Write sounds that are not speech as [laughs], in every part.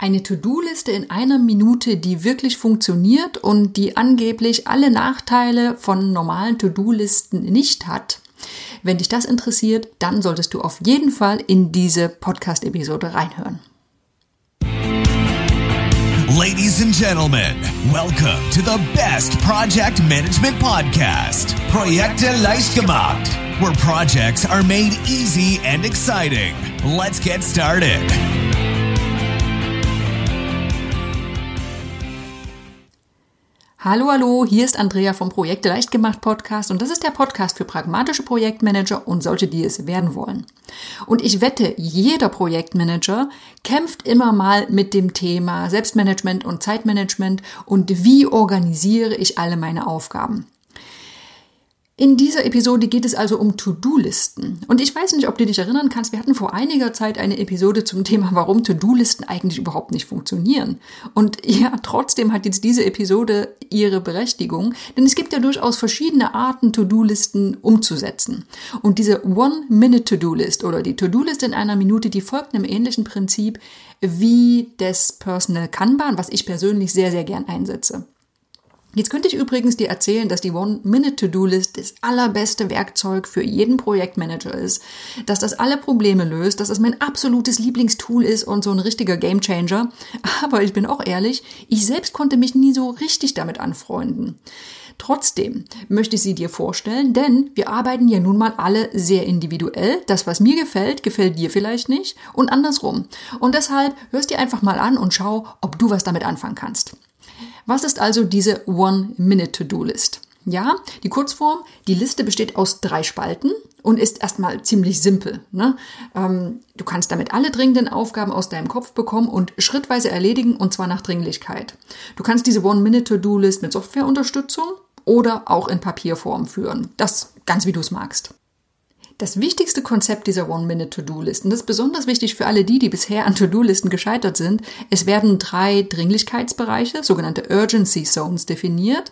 Eine To-Do-Liste in einer Minute, die wirklich funktioniert und die angeblich alle Nachteile von normalen To-Do-Listen nicht hat. Wenn dich das interessiert, dann solltest du auf jeden Fall in diese Podcast-Episode reinhören. Ladies and gentlemen, welcome to the best project management podcast, Projekte leicht gemacht, where projects are made easy and exciting. Let's get started. Hallo, hallo, hier ist Andrea vom Projekte leicht gemacht Podcast und das ist der Podcast für pragmatische Projektmanager und solche, die es werden wollen. Und ich wette, jeder Projektmanager kämpft immer mal mit dem Thema Selbstmanagement und Zeitmanagement und wie organisiere ich alle meine Aufgaben. In dieser Episode geht es also um To-Do-Listen. Und ich weiß nicht, ob du dich erinnern kannst, wir hatten vor einiger Zeit eine Episode zum Thema, warum To-Do-Listen eigentlich überhaupt nicht funktionieren. Und ja, trotzdem hat jetzt diese Episode ihre Berechtigung, denn es gibt ja durchaus verschiedene Arten, To-Do-Listen umzusetzen. Und diese One-Minute-To-Do-List oder die To-Do-List in einer Minute, die folgt einem ähnlichen Prinzip wie des Personal Kanban, was ich persönlich sehr, sehr gern einsetze. Jetzt könnte ich übrigens dir erzählen, dass die One-Minute-To-Do-List das allerbeste Werkzeug für jeden Projektmanager ist, dass das alle Probleme löst, dass das mein absolutes Lieblingstool ist und so ein richtiger Gamechanger. [laughs] Aber ich bin auch ehrlich, ich selbst konnte mich nie so richtig damit anfreunden. Trotzdem möchte ich sie dir vorstellen, denn wir arbeiten ja nun mal alle sehr individuell. Das, was mir gefällt, gefällt dir vielleicht nicht und andersrum. Und deshalb hörst dir einfach mal an und schau, ob du was damit anfangen kannst. Was ist also diese One-Minute-To-Do-List? Ja, die Kurzform, die Liste besteht aus drei Spalten und ist erstmal ziemlich simpel. Ne? Ähm, du kannst damit alle dringenden Aufgaben aus deinem Kopf bekommen und schrittweise erledigen und zwar nach Dringlichkeit. Du kannst diese One-Minute-To-Do-List mit Softwareunterstützung oder auch in Papierform führen. Das ganz wie du es magst. Das wichtigste Konzept dieser One-Minute-To-Do-Listen, das ist besonders wichtig für alle die, die bisher an To-Do-Listen gescheitert sind. Es werden drei Dringlichkeitsbereiche, sogenannte Urgency Zones, definiert,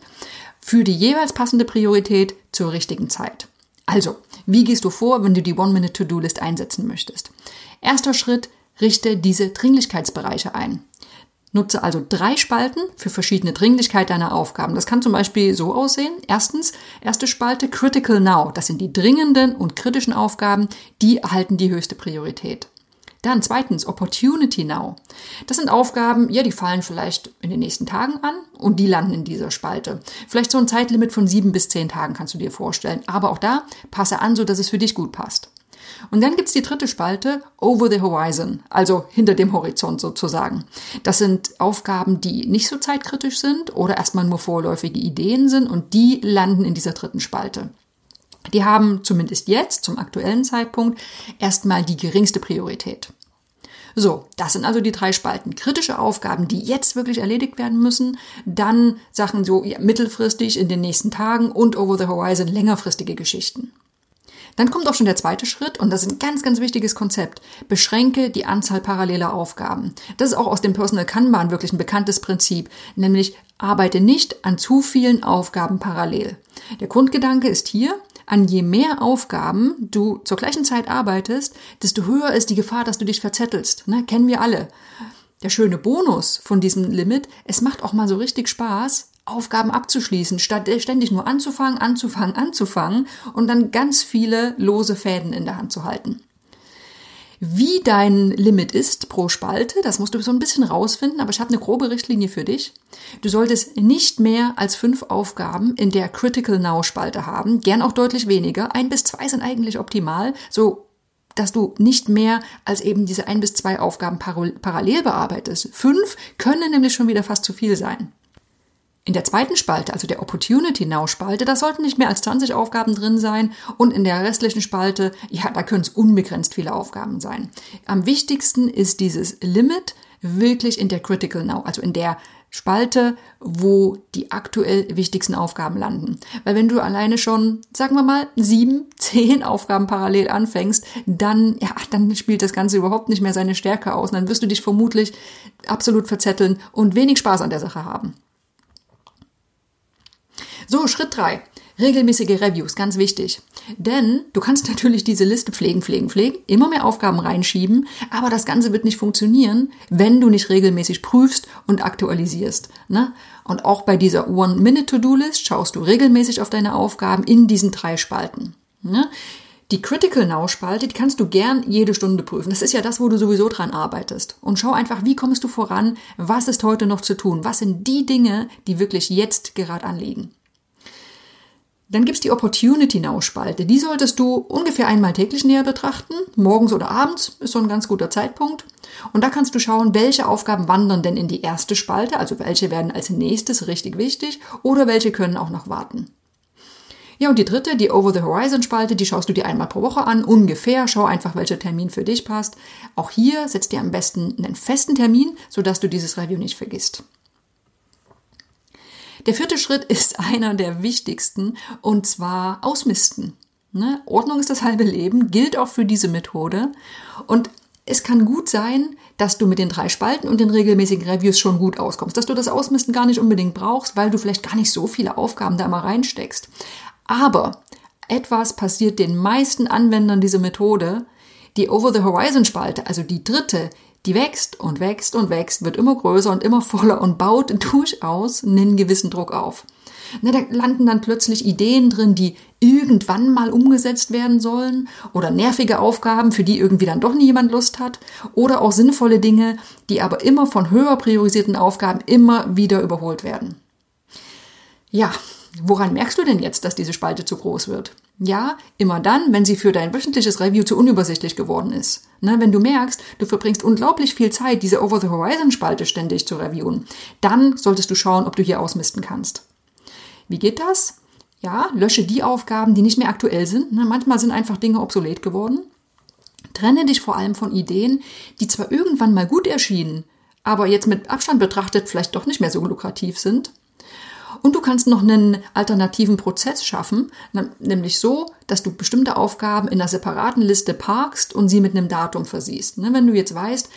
für die jeweils passende Priorität zur richtigen Zeit. Also, wie gehst du vor, wenn du die One-Minute-To-Do-List einsetzen möchtest? Erster Schritt, richte diese Dringlichkeitsbereiche ein. Nutze also drei Spalten für verschiedene Dringlichkeit deiner Aufgaben. Das kann zum Beispiel so aussehen. Erstens, erste Spalte Critical Now. Das sind die dringenden und kritischen Aufgaben, die erhalten die höchste Priorität. Dann zweitens Opportunity Now. Das sind Aufgaben, ja, die fallen vielleicht in den nächsten Tagen an und die landen in dieser Spalte. Vielleicht so ein Zeitlimit von sieben bis zehn Tagen kannst du dir vorstellen. Aber auch da passe an, so dass es für dich gut passt. Und dann gibt's die dritte Spalte, Over the Horizon, also hinter dem Horizont sozusagen. Das sind Aufgaben, die nicht so zeitkritisch sind oder erstmal nur vorläufige Ideen sind und die landen in dieser dritten Spalte. Die haben zumindest jetzt, zum aktuellen Zeitpunkt, erstmal die geringste Priorität. So, das sind also die drei Spalten. Kritische Aufgaben, die jetzt wirklich erledigt werden müssen, dann Sachen so ja, mittelfristig in den nächsten Tagen und over the horizon längerfristige Geschichten. Dann kommt auch schon der zweite Schritt und das ist ein ganz, ganz wichtiges Konzept. Beschränke die Anzahl paralleler Aufgaben. Das ist auch aus dem Personal Kanban wirklich ein bekanntes Prinzip, nämlich arbeite nicht an zu vielen Aufgaben parallel. Der Grundgedanke ist hier, an je mehr Aufgaben du zur gleichen Zeit arbeitest, desto höher ist die Gefahr, dass du dich verzettelst. Ne? Kennen wir alle. Der schöne Bonus von diesem Limit, es macht auch mal so richtig Spaß, Aufgaben abzuschließen, statt ständig nur anzufangen, anzufangen, anzufangen und dann ganz viele lose Fäden in der Hand zu halten. Wie dein Limit ist pro Spalte, das musst du so ein bisschen rausfinden, aber ich habe eine grobe Richtlinie für dich. Du solltest nicht mehr als fünf Aufgaben in der Critical Now Spalte haben, gern auch deutlich weniger. Ein bis zwei sind eigentlich optimal, so dass du nicht mehr als eben diese ein bis zwei Aufgaben parallel bearbeitest. Fünf können nämlich schon wieder fast zu viel sein. In der zweiten Spalte, also der Opportunity Now Spalte, da sollten nicht mehr als 20 Aufgaben drin sein und in der restlichen Spalte, ja, da können es unbegrenzt viele Aufgaben sein. Am wichtigsten ist dieses Limit wirklich in der Critical Now, also in der Spalte, wo die aktuell wichtigsten Aufgaben landen. Weil wenn du alleine schon, sagen wir mal, sieben, [laughs] zehn Aufgaben parallel anfängst, dann, ja, dann spielt das Ganze überhaupt nicht mehr seine Stärke aus. Und dann wirst du dich vermutlich absolut verzetteln und wenig Spaß an der Sache haben. So, Schritt drei. Regelmäßige Reviews, ganz wichtig. Denn du kannst [laughs] natürlich diese Liste pflegen, pflegen, pflegen, immer mehr Aufgaben reinschieben, aber das Ganze wird nicht funktionieren, wenn du nicht regelmäßig prüfst und aktualisierst. Ne? Und auch bei dieser One-Minute-To-Do-List schaust du regelmäßig auf deine Aufgaben in diesen drei Spalten. Ne? Die Critical Now Spalte, die kannst du gern jede Stunde prüfen. Das ist ja das, wo du sowieso dran arbeitest. Und schau einfach, wie kommst du voran? Was ist heute noch zu tun? Was sind die Dinge, die wirklich jetzt gerade anliegen? Dann gibt's die Opportunity Now Spalte. Die solltest du ungefähr einmal täglich näher betrachten. Morgens oder abends ist so ein ganz guter Zeitpunkt. Und da kannst du schauen, welche Aufgaben wandern denn in die erste Spalte, also welche werden als nächstes richtig wichtig oder welche können auch noch warten. Ja, und die dritte, die Over the Horizon Spalte, die schaust du dir einmal pro Woche an, ungefähr. Schau einfach, welcher Termin für dich passt. Auch hier setzt dir am besten einen festen Termin, sodass du dieses Review nicht vergisst. Der vierte Schritt [laughs] ist einer der wichtigsten und zwar Ausmisten. Ne? Ordnung ist das halbe Leben, gilt auch für diese Methode. Und es kann gut sein, dass du mit den drei Spalten und den regelmäßigen Reviews schon gut auskommst, dass du das Ausmisten gar nicht unbedingt brauchst, weil du vielleicht gar nicht so viele Aufgaben da mal reinsteckst. Aber etwas passiert den meisten Anwendern dieser Methode. Die Over-the-Horizon-Spalte, also die dritte, die wächst und wächst und wächst, wird immer größer und immer voller und baut durchaus einen gewissen Druck auf. Na, da landen dann plötzlich Ideen drin, die irgendwann mal umgesetzt werden sollen oder nervige Aufgaben, für die irgendwie dann doch nie jemand Lust hat oder auch sinnvolle Dinge, die aber immer von höher priorisierten Aufgaben immer wieder überholt werden. Ja, Woran merkst du denn jetzt, dass diese Spalte zu groß wird? Ja, immer dann, wenn sie für dein wöchentliches Review zu unübersichtlich geworden ist. Na, wenn du merkst, du verbringst unglaublich viel Zeit, diese Over-the-Horizon-Spalte ständig zu reviewen, dann solltest du schauen, ob du hier ausmisten kannst. Wie geht das? Ja, lösche die Aufgaben, die nicht mehr aktuell sind. Na, manchmal sind einfach Dinge obsolet geworden. Trenne dich vor allem von Ideen, die zwar irgendwann mal gut erschienen, aber jetzt mit Abstand betrachtet vielleicht doch nicht mehr so lukrativ sind. Und du kannst noch einen alternativen Prozess schaffen, nämlich so, dass du bestimmte Aufgaben in einer separaten Liste parkst und sie mit einem Datum versiehst. Ne, wenn du jetzt weißt,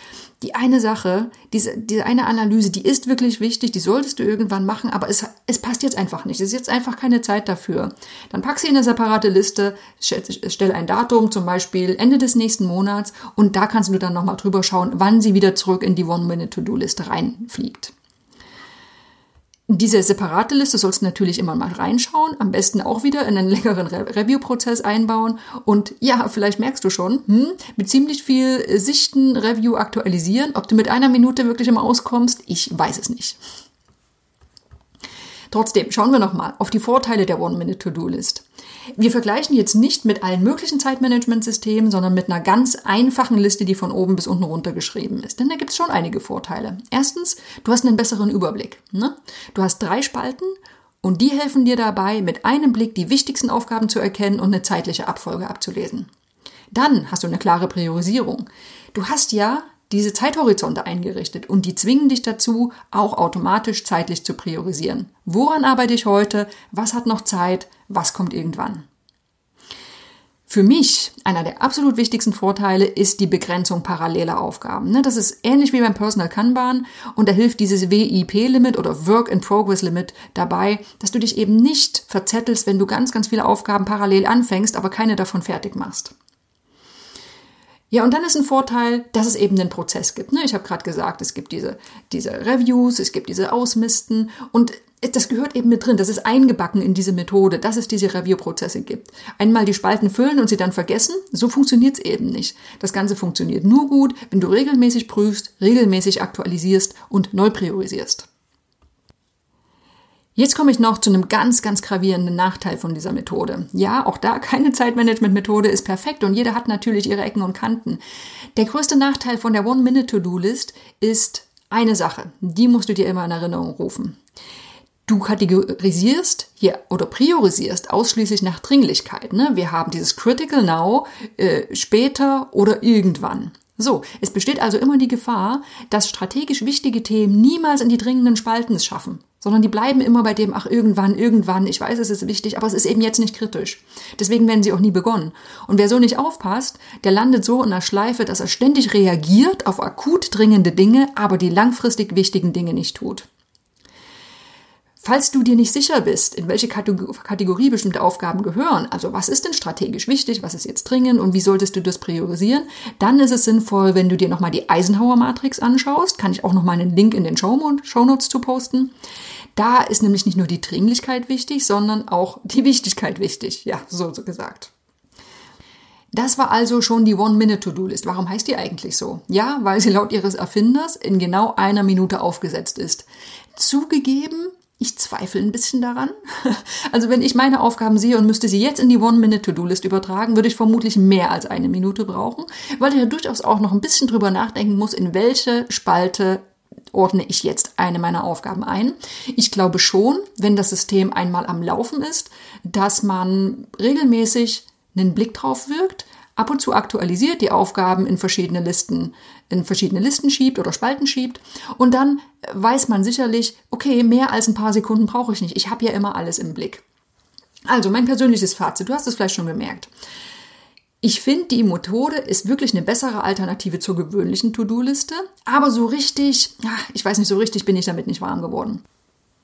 die eine Sache, diese, diese eine Analyse, die ist wirklich wichtig, die solltest du irgendwann machen, aber es, es passt jetzt einfach nicht. Es ist jetzt einfach keine Zeit dafür. Dann pack sie in eine separate Liste, stell ein Datum, zum Beispiel Ende des nächsten Monats, und da kannst du dann nochmal drüber schauen, wann sie wieder zurück in die One-Minute-To-Do-Liste reinfliegt. Diese separate Liste sollst du natürlich immer mal reinschauen, am besten auch wieder in einen längeren Re Review-Prozess einbauen. Und ja, vielleicht merkst du schon, hm, mit ziemlich viel Sichten Review aktualisieren, ob du mit einer Minute wirklich immer auskommst, ich weiß es nicht. Trotzdem, schauen wir nochmal auf die Vorteile der One-Minute-To-Do-List. Wir vergleichen jetzt nicht mit allen möglichen Zeitmanagementsystemen, sondern mit einer ganz einfachen Liste, die von oben bis unten runter geschrieben ist. Denn da gibt es schon einige Vorteile. Erstens, du hast einen besseren Überblick. Ne? Du hast drei Spalten und die helfen dir dabei, mit einem Blick die wichtigsten Aufgaben zu erkennen und eine zeitliche Abfolge abzulesen. Dann hast du eine klare Priorisierung. Du hast ja diese Zeithorizonte eingerichtet und die zwingen dich dazu, auch automatisch zeitlich zu priorisieren. Woran arbeite ich heute? Was hat noch Zeit? Was kommt irgendwann? Für mich einer der absolut wichtigsten Vorteile ist die Begrenzung paralleler Aufgaben. Ne, das ist ähnlich wie beim Personal Kanban und da hilft dieses WIP-Limit oder Work in Progress Limit dabei, dass du dich eben nicht verzettelst, wenn du ganz, ganz viele Aufgaben parallel anfängst, aber keine davon fertig machst. Ja, und dann ist ein Vorteil, dass es eben den Prozess gibt. Ne? Ich habe gerade gesagt, es gibt diese, diese Reviews, es gibt diese Ausmisten und das gehört eben mit drin. Das ist eingebacken in diese Methode, dass es diese Review-Prozesse gibt. Einmal die Spalten füllen und sie dann vergessen, so funktioniert es eben nicht. Das Ganze funktioniert nur gut, wenn du regelmäßig prüfst, regelmäßig aktualisierst und neu priorisierst. Jetzt komme ich noch zu einem ganz, ganz gravierenden Nachteil von dieser Methode. Ja, auch da keine Zeitmanagement-Methode ist perfekt und jeder hat natürlich ihre Ecken und Kanten. Der größte Nachteil von der One-Minute-To-Do-List ist eine Sache. Die musst du dir immer in Erinnerung rufen. Du kategorisierst hier oder priorisierst ausschließlich nach Dringlichkeit. Ne? Wir haben dieses Critical Now, äh, später oder irgendwann. So, es besteht also immer die Gefahr, dass strategisch wichtige Themen niemals in die dringenden Spalten es schaffen, sondern die bleiben immer bei dem, ach irgendwann, irgendwann, ich weiß, es ist wichtig, aber es ist eben jetzt nicht kritisch. Deswegen werden sie auch nie begonnen. Und wer so nicht aufpasst, der landet so in einer Schleife, dass er ständig reagiert auf akut dringende Dinge, aber die langfristig wichtigen Dinge nicht tut. Falls du dir nicht sicher bist, in welche Kategorie bestimmte Aufgaben gehören, also was ist denn strategisch wichtig, was ist jetzt dringend und wie solltest du das priorisieren, dann ist es sinnvoll, wenn du dir nochmal die Eisenhower-Matrix anschaust. Kann ich auch nochmal einen Link in den Show Notes zu posten. Da ist nämlich nicht nur die Dringlichkeit wichtig, sondern auch die Wichtigkeit wichtig. Ja, so, gesagt. Das war also schon die One-Minute-To-Do-List. Warum heißt die eigentlich so? Ja, weil sie laut ihres Erfinders in genau einer Minute aufgesetzt ist. Zugegeben, ich zweifle ein bisschen daran. [laughs] Also wenn ich meine Aufgaben sehe und müsste sie jetzt in die One-Minute-To-Do-List übertragen, würde ich vermutlich mehr als eine Minute brauchen, weil ich ja durchaus auch noch ein bisschen drüber nachdenken muss, in welche Spalte ordne ich jetzt eine meiner Aufgaben ein. Ich glaube schon, wenn das System einmal am Laufen ist, dass man regelmäßig einen Blick drauf wirkt, ab und zu aktualisiert, die Aufgaben in verschiedene Listen, in verschiedene Listen schiebt oder Spalten schiebt und dann weiß man sicherlich, okay, mehr als ein paar Sekunden brauche ich nicht. Ich habe ja immer alles im Blick. Also mein persönliches Fazit, du hast es vielleicht schon gemerkt. Ich finde, die Methode ist wirklich eine bessere Alternative zur gewöhnlichen To-Do-Liste, aber so richtig, ich weiß nicht, so richtig bin ich damit nicht warm geworden.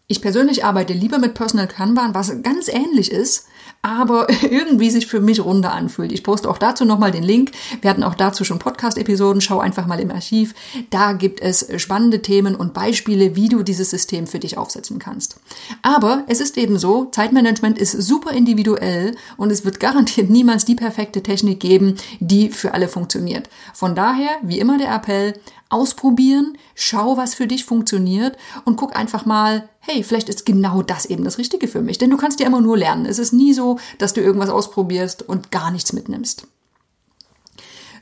Ich persönlich arbeite lieber mit Personal Kanban, was ganz ähnlich ist, aber [laughs] irgendwie sich für mich runder anfühlt. Ich poste auch dazu nochmal den Link. Wir hatten auch dazu schon Podcast-Episoden. Schau einfach mal im Archiv. Da gibt es spannende Themen und Beispiele, wie du dieses System für dich aufsetzen kannst. Aber es ist eben so, Zeitmanagement ist super individuell und es wird [laughs] garantiert niemals die perfekte Technik geben, die für alle funktioniert. Von daher, wie immer der Appell, ausprobieren, schau, was für dich funktioniert und guck einfach mal, hey, vielleicht ist genau das eben das Richtige für mich. Denn du kannst ja immer nur lernen. Es ist nie so, dass du irgendwas ausprobierst und gar nichts mitnimmst.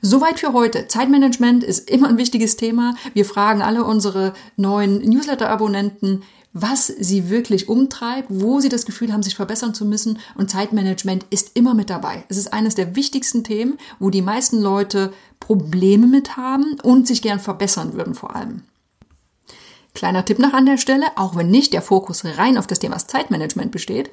Soweit für heute. Zeitmanagement ist immer ein wichtiges Thema. Wir fragen alle unsere neuen Newsletter-Abonnenten, was sie wirklich umtreibt, wo sie das Gefühl haben, sich verbessern zu müssen. Und Zeitmanagement ist immer mit dabei. Es ist eines der wichtigsten Themen, wo die meisten Leute Probleme mit haben und sich gern verbessern würden vor allem. Kleiner Tipp noch an der Stelle, auch wenn nicht der Fokus rein auf das Thema Zeitmanagement besteht.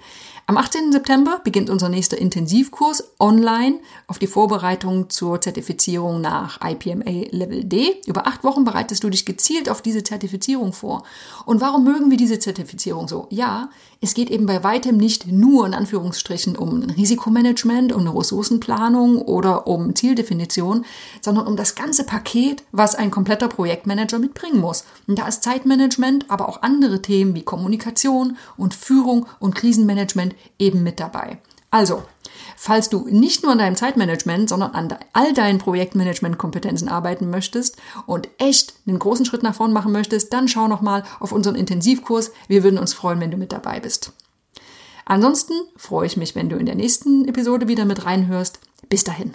Am 18. September beginnt unser nächster Intensivkurs online auf die Vorbereitung zur Zertifizierung nach IPMA Level D. Über acht Wochen bereitest du dich gezielt auf diese Zertifizierung vor. Und warum mögen wir diese Zertifizierung so? Ja, es geht eben bei weitem nicht nur in Anführungsstrichen um ein Risikomanagement, um eine Ressourcenplanung oder um Zieldefinition, sondern um das ganze Paket, was ein kompletter Projektmanager mitbringen muss. Und da ist Zeitmanagement, aber auch andere Themen wie Kommunikation und Führung und Krisenmanagement eben mit dabei. Also, falls du nicht nur an deinem Zeitmanagement, sondern an all deinen Projektmanagement-Kompetenzen arbeiten möchtest und echt einen großen Schritt nach vorn machen möchtest, dann schau nochmal auf unseren Intensivkurs. Wir würden uns freuen, wenn du mit dabei bist. Ansonsten freue ich mich, wenn du in der nächsten Episode wieder mit reinhörst. Bis dahin.